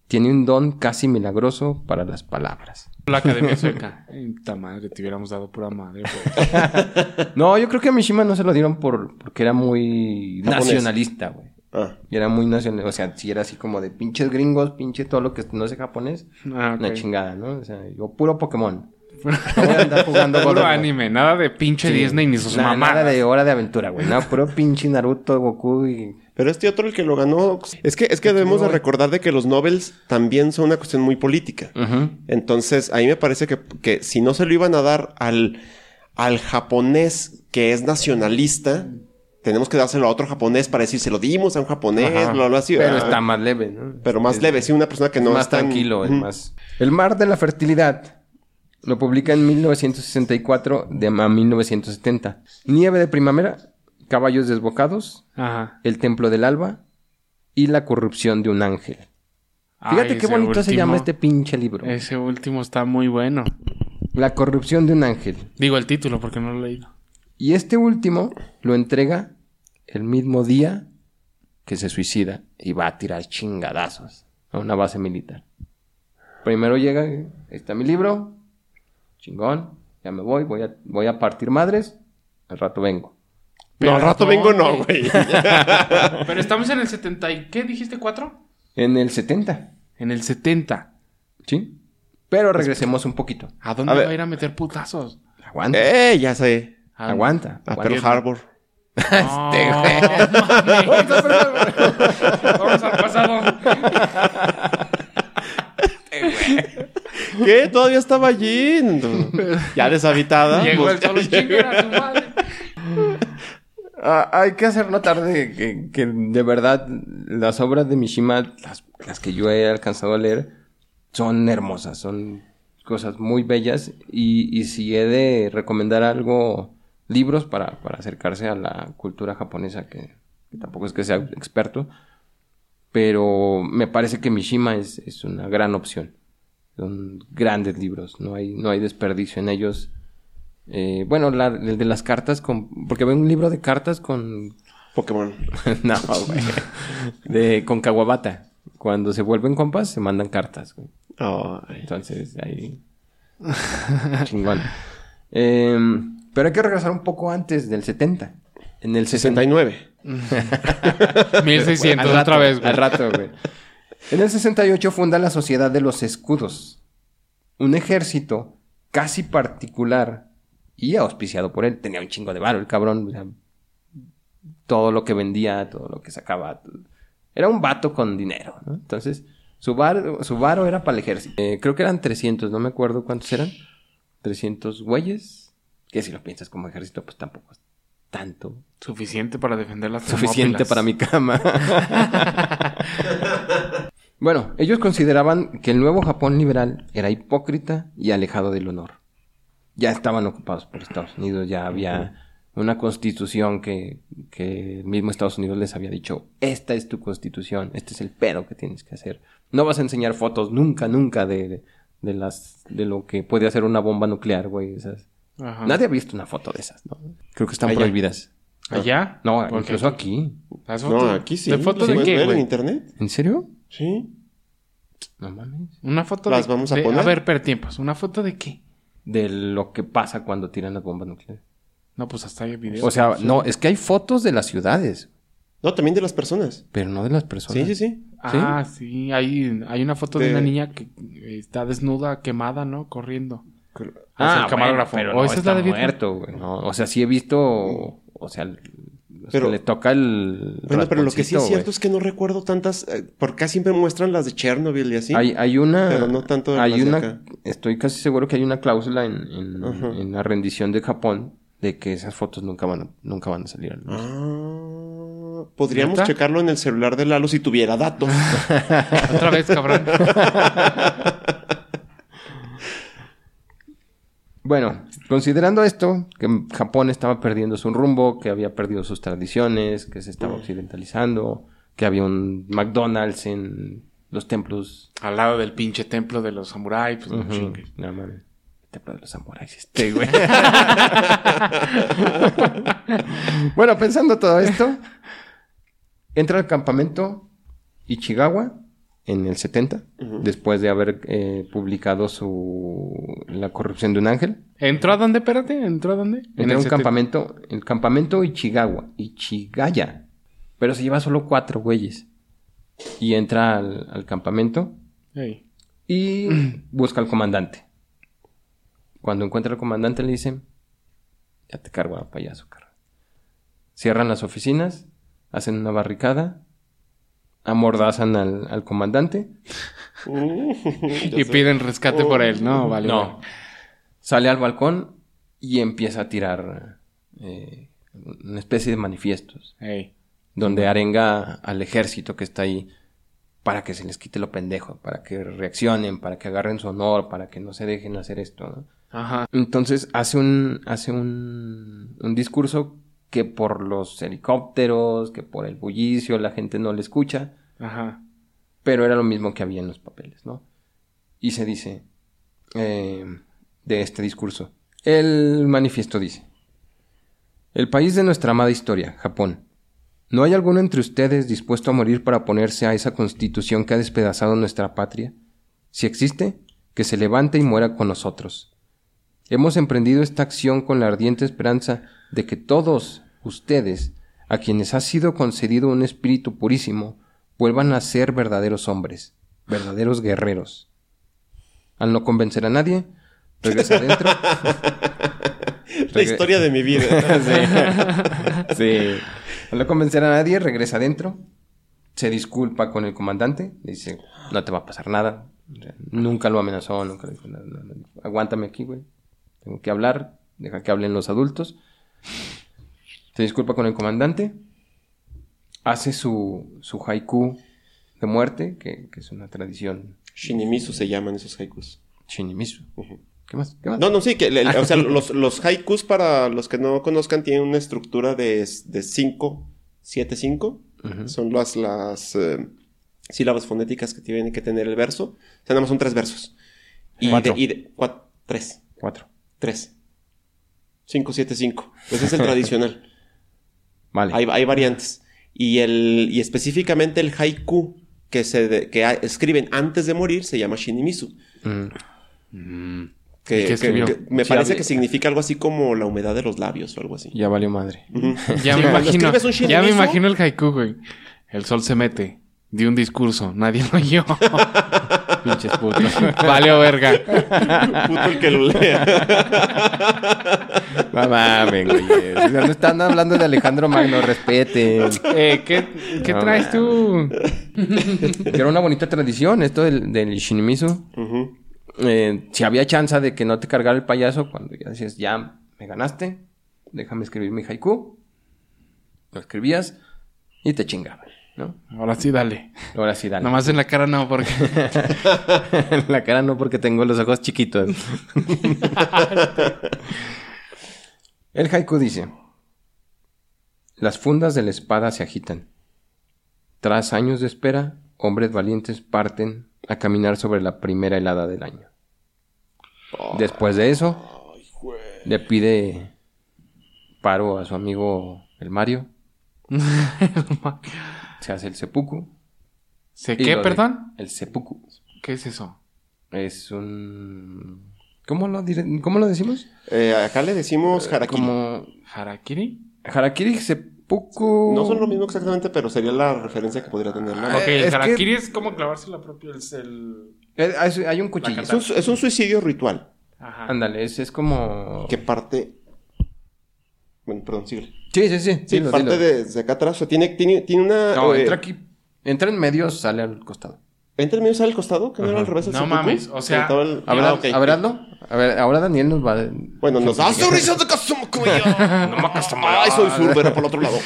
Tiene un don casi milagroso para las palabras. La Academia Sueca. [LAUGHS] Madre, te hubiéramos dado pura madre, güey. [LAUGHS] No, yo creo que a Mishima no se lo dieron por porque era muy Japonés. nacionalista, güey. Ah, Y era muy nacional, o sea, si era así como de pinches gringos, pinche todo lo que no sé japonés, Ah, ok. una chingada, ¿no? O sea, yo puro Pokémon. No voy a andar jugando Puro anime, nada de pinche Sí. Disney ni sus Na- mamás. Nada de hora de aventura, güey. No, puro pinche Naruto, Goku y... Pero este otro, el que lo ganó. Es que, es que debemos de recordar de que los Nobels también son una cuestión muy política. Entonces, ahí me parece que, que si no se lo iban a dar al, al japonés que es nacionalista, tenemos que dárselo a otro japonés para decir, se lo dimos a un japonés, Ajá. bla, bla, así. Pero Ah, está más leve, ¿no? Pero más Es- leve, sí, una persona que no más es tan- tranquilo, es más... El mar de la fertilidad lo publica en 1964 de a 1970. Nieve de primavera, caballos desbocados, Ajá. el templo del alba y la corrupción de un ángel. Fíjate Ay, qué bonito se llama este pinche libro. Ese último está muy bueno. La corrupción de un ángel. Digo el título porque no lo he leído. Y este último lo entrega el mismo día que se suicida y va a tirar chingadazos a una base militar. Primero llega, está mi libro, chingón, ya me voy, voy a, voy a partir madres, al rato vengo. No, al rato no, vengo, no, güey. güey. [LAUGHS] Pero estamos en el 70 y... ¿Qué dijiste? ¿Cuatro? En el 70, En el 70. ¿sí? Pero regresemos un poquito. ¿A dónde A ver. va a ir a meter putazos? Aguanta, eh, ya sé. ¿A- aguanta. A. Pearl Harbor. No, [LAUGHS] Este, mames. [LAUGHS] Vamos al pasado. ¿Qué? Todavía estaba allí. Ya deshabitada. [LAUGHS] Llegó el solo a su madre. Ah, hay que hacer notar de que, que de verdad las obras de Mishima, las, las que yo he alcanzado a leer, son hermosas, son cosas muy bellas. Y, y si he de recomendar algo, libros para, para acercarse a la cultura japonesa, que, que tampoco es que sea experto, pero me parece que Mishima es, es una gran opción. Son grandes libros, no hay, no hay desperdicio en ellos. Eh, bueno, la, el de las cartas con... Porque veo un libro de cartas con... Pokémon. [LAUGHS] no, güey. De, con Kawabata. Cuando se vuelven compas, se mandan cartas, güey. Entonces, ahí... [LAUGHS] Chingón. Eh, pero hay que regresar un poco antes del 70. En el 60. 69. 1600 Al rato, otra vez, güey. Al rato, güey. En el 68 funda la Sociedad de los Escudos. Un ejército casi particular y auspiciado por él. Tenía un chingo de varo el cabrón. o sea, todo lo que vendía, todo lo que sacaba. Era un vato con dinero, ¿no? Entonces, su, bar, su varo era para el ejército. Eh, creo que eran 300, no me acuerdo cuántos eran. 300 güeyes. Que si lo piensas como ejército, pues tampoco tanto. Suficiente para defender las Suficiente para mi cama. [LAUGHS] bueno, ellos consideraban que el nuevo Japón liberal era hipócrita y alejado del honor. Ya estaban ocupados por Estados Unidos, ya había una constitución que, que el mismo Estados Unidos les había dicho, esta es tu constitución, este es el pedo que tienes que hacer. No vas a enseñar fotos nunca, nunca de, de las, de lo que puede hacer una bomba nuclear, güey. esas. Ajá. Nadie ha visto una foto de esas, ¿no? Creo que están Allá. prohibidas. ¿Allá? No, incluso aquí. ¿Las No, fotos? aquí sí. ¿De foto ¿Las de qué, ver en internet? ¿En serio? Sí. No mames. Una foto ¿Las de... vamos a de- poner? A ver, per tiempos. ¿Una foto de qué? De lo que pasa cuando tiran las bombas nucleares. No, pues hasta hay videos. O sea, no, es que hay fotos de las ciudades, No, también de las personas. pero no de las personas. Sí, sí, sí. Ah, sí. Hay, hay una foto de De- una niña que está desnuda, quemada, ¿no? Corriendo. Ah, Es el camarógrafo. bueno, pero ¿O esa es está la de muerto, güey. No, o sea, sí he visto, o sea, Pero- le toca el Bueno, pero lo que sí es cierto es que no recuerdo tantas, eh, porque acá siempre muestran las de Chernobyl y así. Hay, hay una, Pero no tanto de hay las de una, acá. estoy casi seguro que hay una cláusula en, en, Ajá. en la rendición de Japón de que esas fotos nunca van a, nunca van a salir a la luz. Ah, podríamos ¿Neta? checarlo en el celular de Lalo si tuviera datos. [LAUGHS] Otra vez, cabrón. [LAUGHS] Bueno, considerando esto, que Japón estaba perdiendo su rumbo, que había perdido sus tradiciones, que se estaba occidentalizando, que había un McDonald's en los templos. Al lado del pinche templo de los samuráis, pues no. No mames. El templo de los samuráis, este, güey. [LAUGHS] bueno, pensando todo esto, entra al campamento Ichigawa en el 70, después de haber eh, publicado su La corrupción de un ángel. ¿Entró a dónde, espérate? ¿Entró a dónde? En un 70. campamento, el campamento Ichigawa, Ichigaya. Pero se lleva solo cuatro güeyes. Y entra al, al campamento y [CLEARS THROAT] busca al comandante. Cuando encuentra al comandante le dicen, ya te cargo a payaso, carnal". Cierran las oficinas, hacen una barricada, amordazan al, al comandante, [LAUGHS] Y piden rescate por él, ¿no? Vale. No. vale. sale al balcón y empieza a tirar eh, una especie de manifiestos. Donde arenga al ejército que está ahí para que se les quite lo pendejo, para que reaccionen, para que agarren su honor, para que no se dejen hacer esto, ¿no? Ajá. Entonces hace un, hace un, un discurso que por los helicópteros, que por el bullicio la gente no le escucha, Ajá. pero era lo mismo que había en los papeles, ¿no? Y se dice eh, de este discurso. El manifiesto dice, el país de nuestra amada historia, Japón. ¿No hay alguno entre ustedes dispuesto a morir para oponerse a esa constitución que ha despedazado nuestra patria? Si existe, que se levante y muera con nosotros. Hemos emprendido esta acción con la ardiente esperanza de que todos ustedes, a quienes ha sido concedido un espíritu purísimo, vuelvan a ser verdaderos hombres, verdaderos guerreros. Al no convencer a nadie, regresa adentro. [LAUGHS] La historia de mi vida. [LAUGHS] sí. sí. Al no convencer a nadie, regresa adentro. Se disculpa con el comandante. Dice, no te va a pasar nada. Nunca lo amenazó, nunca le dijo nada, nada. Aguántame aquí, güey. Tengo que hablar. Deja que hablen los adultos. Se disculpa con el comandante. Hace su, su haiku de muerte, que, que es una tradición Shinimisu se llaman esos haikus. shinimisu. ¿Qué más? ¿Qué más? No, no, sí, que el- o sea, [LAUGHS] los, los haikus, para los que no conozcan, tienen una estructura de 5, 7, 5. Ujú. Son las, las eh, sílabas fonéticas que tiene que tener el verso. O sea, nada más son tres versos. Y Cuatro. de, y de- cua- tres. Cuatro. Tres. 5, 7, 5. Ese es el [LAUGHS] tradicional. Vale. Hay, hay variantes. Y, el, y específicamente el haiku que, se de- que a- escriben antes de morir se llama Shinimisu. Mm, Que, ¿Y qué que- me Sí, parece que significa algo así como la humedad de los labios o algo así. ya valió madre. Ya Sí, me imagino. Ya me imagino el haiku, güey. El sol se mete. Di un discurso. Nadie lo oyó. [LAUGHS] Pinches putos. Vale, verga. Puto el que lo lea. no mames, güey. No están hablando de Alejandro Magno, respeten. Eh, ¿Qué, qué No, traes tú? Que era una bonita tradición esto del, del. Eh, si había chance de que no te cargara el payaso cuando ya decías, ya me ganaste, déjame escribir mi haiku. Lo escribías y te chingaban, ¿no? Ahora sí, dale. Ahora sí, dale. Nomás en la cara no, porque... [LAUGHS] en la cara no porque tengo los ojos chiquitos. [LAUGHS] El haiku dice: Las fundas de la espada se agitan. Tras años de espera, hombres valientes parten a caminar sobre la primera helada del año. Después de eso, le pide paro a su amigo el Mario. [LAUGHS] Se hace el seppuku. ¿Se qué, de- perdón? El seppuku. ¿Qué es eso? Es un... ¿Cómo lo, dire- ¿Cómo lo decimos? Eh, acá le decimos harakiri. Como... ¿Harakiri? Harakiri, seppuku... No son lo mismo exactamente, pero sería la referencia que podría tener. ¿no? Ah, Ok, es el que- harakiri es como clavarse la propia... El... el- Eh, hay- hay un cuchillo. Es un, es un suicidio ritual Ajá. Ándale, es, es como... que parte. Bueno, perdón, sigue. Sí, sí, sí. Sí, dilo, parte dilo. de- desde acá atrás. O sea, tiene, tiene, tiene una. No, eh, entra aquí. Entra en medio, sale al costado. ¿Entra el medio sale al costado? ¿Que no era al revés? No mames, o sea, el- A ver, Ah, ok. a ver, hazlo. A ver, ahora Daniel nos va a... Bueno, nos [LAUGHS] da sonrisas de Kazuma como yo. No me Ay, soy zurdo, por el otro lado.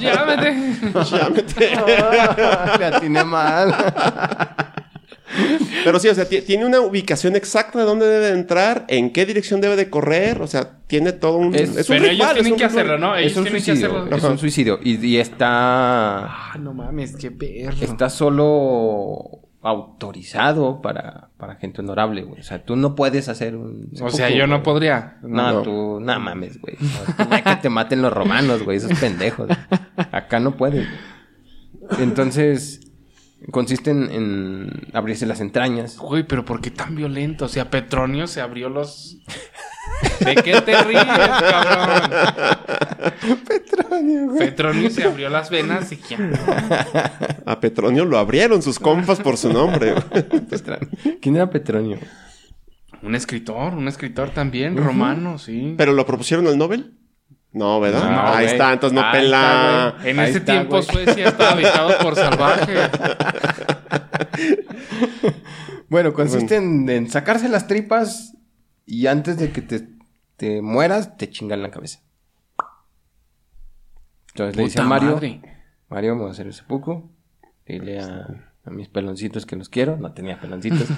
Llámate. [LAUGHS] Ya mete. Le [LAUGHS] atiné mal. Pero sí, o sea, ti- tiene una ubicación exacta de dónde debe de entrar, en qué dirección debe de correr, o sea, tiene todo un... Es- un Pero ellos es tienen un que hacerlo, ¿no? Ellos es un tienen que suicidio. hacerlo. Es un suicidio. Y, y está... Ah, no mames, qué perro. Está solo autorizado para, para gente honorable, güey. O sea, tú no puedes hacer un... O sea, yo no güey. podría. No, No. tú, no mames, güey. No, que te maten los romanos, güey, esos [LAUGHS] pendejos. Acá no puedes. güey. Entonces, consiste en, en abrirse las entrañas. Güey, pero ¿por qué tan violento? O sea, Petronio se abrió los... [LAUGHS] ¿De qué te ríes, cabrón? Petronio, Petronio se abrió las venas y ya. A Petronio lo abrieron sus compas por su nombre. [LAUGHS] ¿Quién era Petronio? Un escritor, un escritor también, romano, sí. ¿Pero lo propusieron al Nobel? No, ¿verdad? No, Ahí está, entonces no Ahí pela. está, En Ahí ese está, tiempo. Suecia estaba habitado por salvajes. [LAUGHS] Bueno, consiste en, en sacarse las tripas y antes de que te, te mueras, te chingan la cabeza. Entonces le dice a Mario, madre. Mario, me voy a hacer el seppuku. Dile a, a mis peloncitos que los quiero. No tenía peloncitos.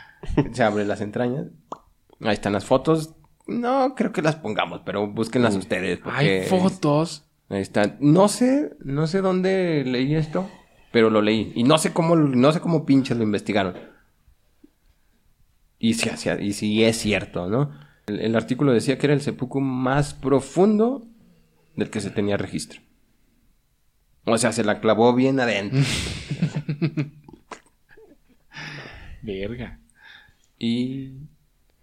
[LAUGHS] Se abre las entrañas. Ahí están las fotos. No creo que las pongamos, pero búsquenlas ustedes. Porque Hay fotos. Ahí está. No sé, no sé dónde leí esto, pero lo leí. Y no sé cómo, no sé cómo pinches lo investigaron. Y si, y si es cierto, ¿no? El, el artículo decía que era el seppuku más profundo del que se tenía registro. O sea, se la clavó bien adentro. [LAUGHS] Verga. y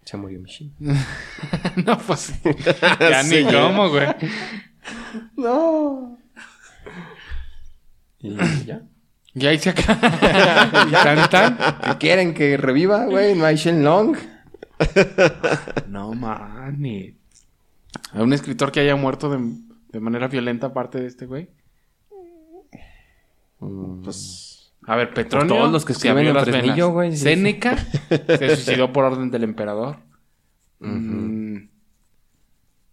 se murió Michelle. [LAUGHS] No, pues. [LAUGHS] Ya Sí, ni ya. cómo, güey. No. Y ya. Ya ahí se acaba. [LAUGHS] Tan, tan. ¿Qué quieren que reviva, güey? No hay Shenlong. No mames. ¿Hay un escritor que haya muerto de, de manera violenta aparte de este güey? Pues. A ver, Petronio. Pues todos los que se escriben en Fresnillo, güey, Séneca [LAUGHS] se suicidó por orden del emperador. Mm.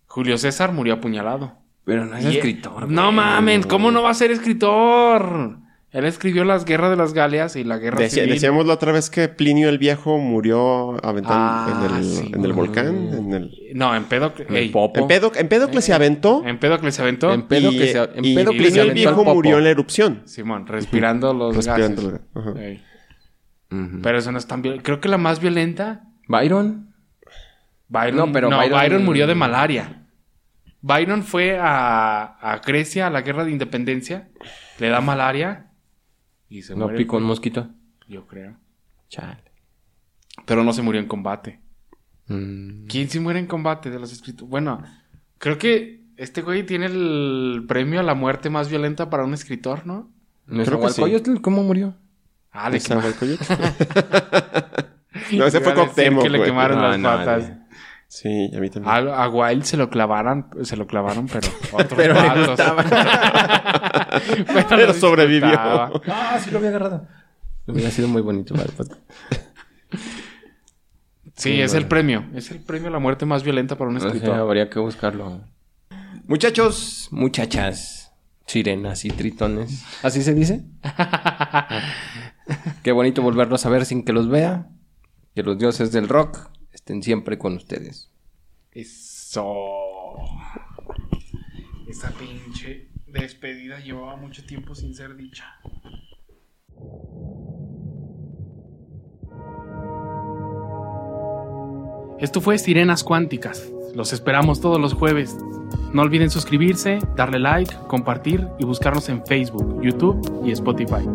Julio César murió apuñalado. Pero no es Y- escritor. No güey. mames, ¿cómo no va a ser escritor? Él escribió las guerras de las Galias y la guerra Decía- civil. decíamos la otra vez que Plinio el Viejo murió aventado Ah, en el, sí, en el güey. volcán. En, el, No, en Pedocles. En el Popo. en, Pedo- en Empédocles se aventó. En Pedocles se aventó. En pedo y, que se, y se Plinio el aventó Viejo murió en la erupción. Simón, respirando los Respirando gases. Pero eso no es tan violento. Creo que la más violenta. Byron. Byron, No, pero no, Byron- Byron... murió de malaria. Byron fue a, a Grecia a la guerra de independencia. Le da malaria. Y se No muere. picó un mosquito. Yo creo. Chale. Pero no se murió en combate. Mm. ¿Quién se muere en combate de los escritores? Bueno, creo que este güey tiene el premio a la muerte más violenta para un escritor, ¿no? ¿Nezahualcóyotl cómo murió? Ah, le Esa quema- fue el coyote. no, ese fue que le quemaron No, las no, patas. Sí, a mí también. A, a Wilde se lo clavaron, se lo clavaron, pero [LAUGHS] otros Pero vatos. [LAUGHS] pero sobrevivió. Ah, sí lo había agarrado. Hubiera sido muy bonito para. Sí, es el premio. Es el premio a la muerte más violenta para un O sea, escritor. habría que buscarlo. Muchachos, muchachas, sirenas y tritones. ¿Así se dice? [LAUGHS] Qué bonito volverlos a ver sin que los vea. Que los dioses del rock estén siempre con ustedes. Eso. Esa pinche despedida llevaba mucho tiempo sin ser dicha. Esto fue Sirenas Cuánticas. Los esperamos todos los jueves. No olviden suscribirse, darle like, compartir y buscarnos en Facebook, YouTube y Spotify.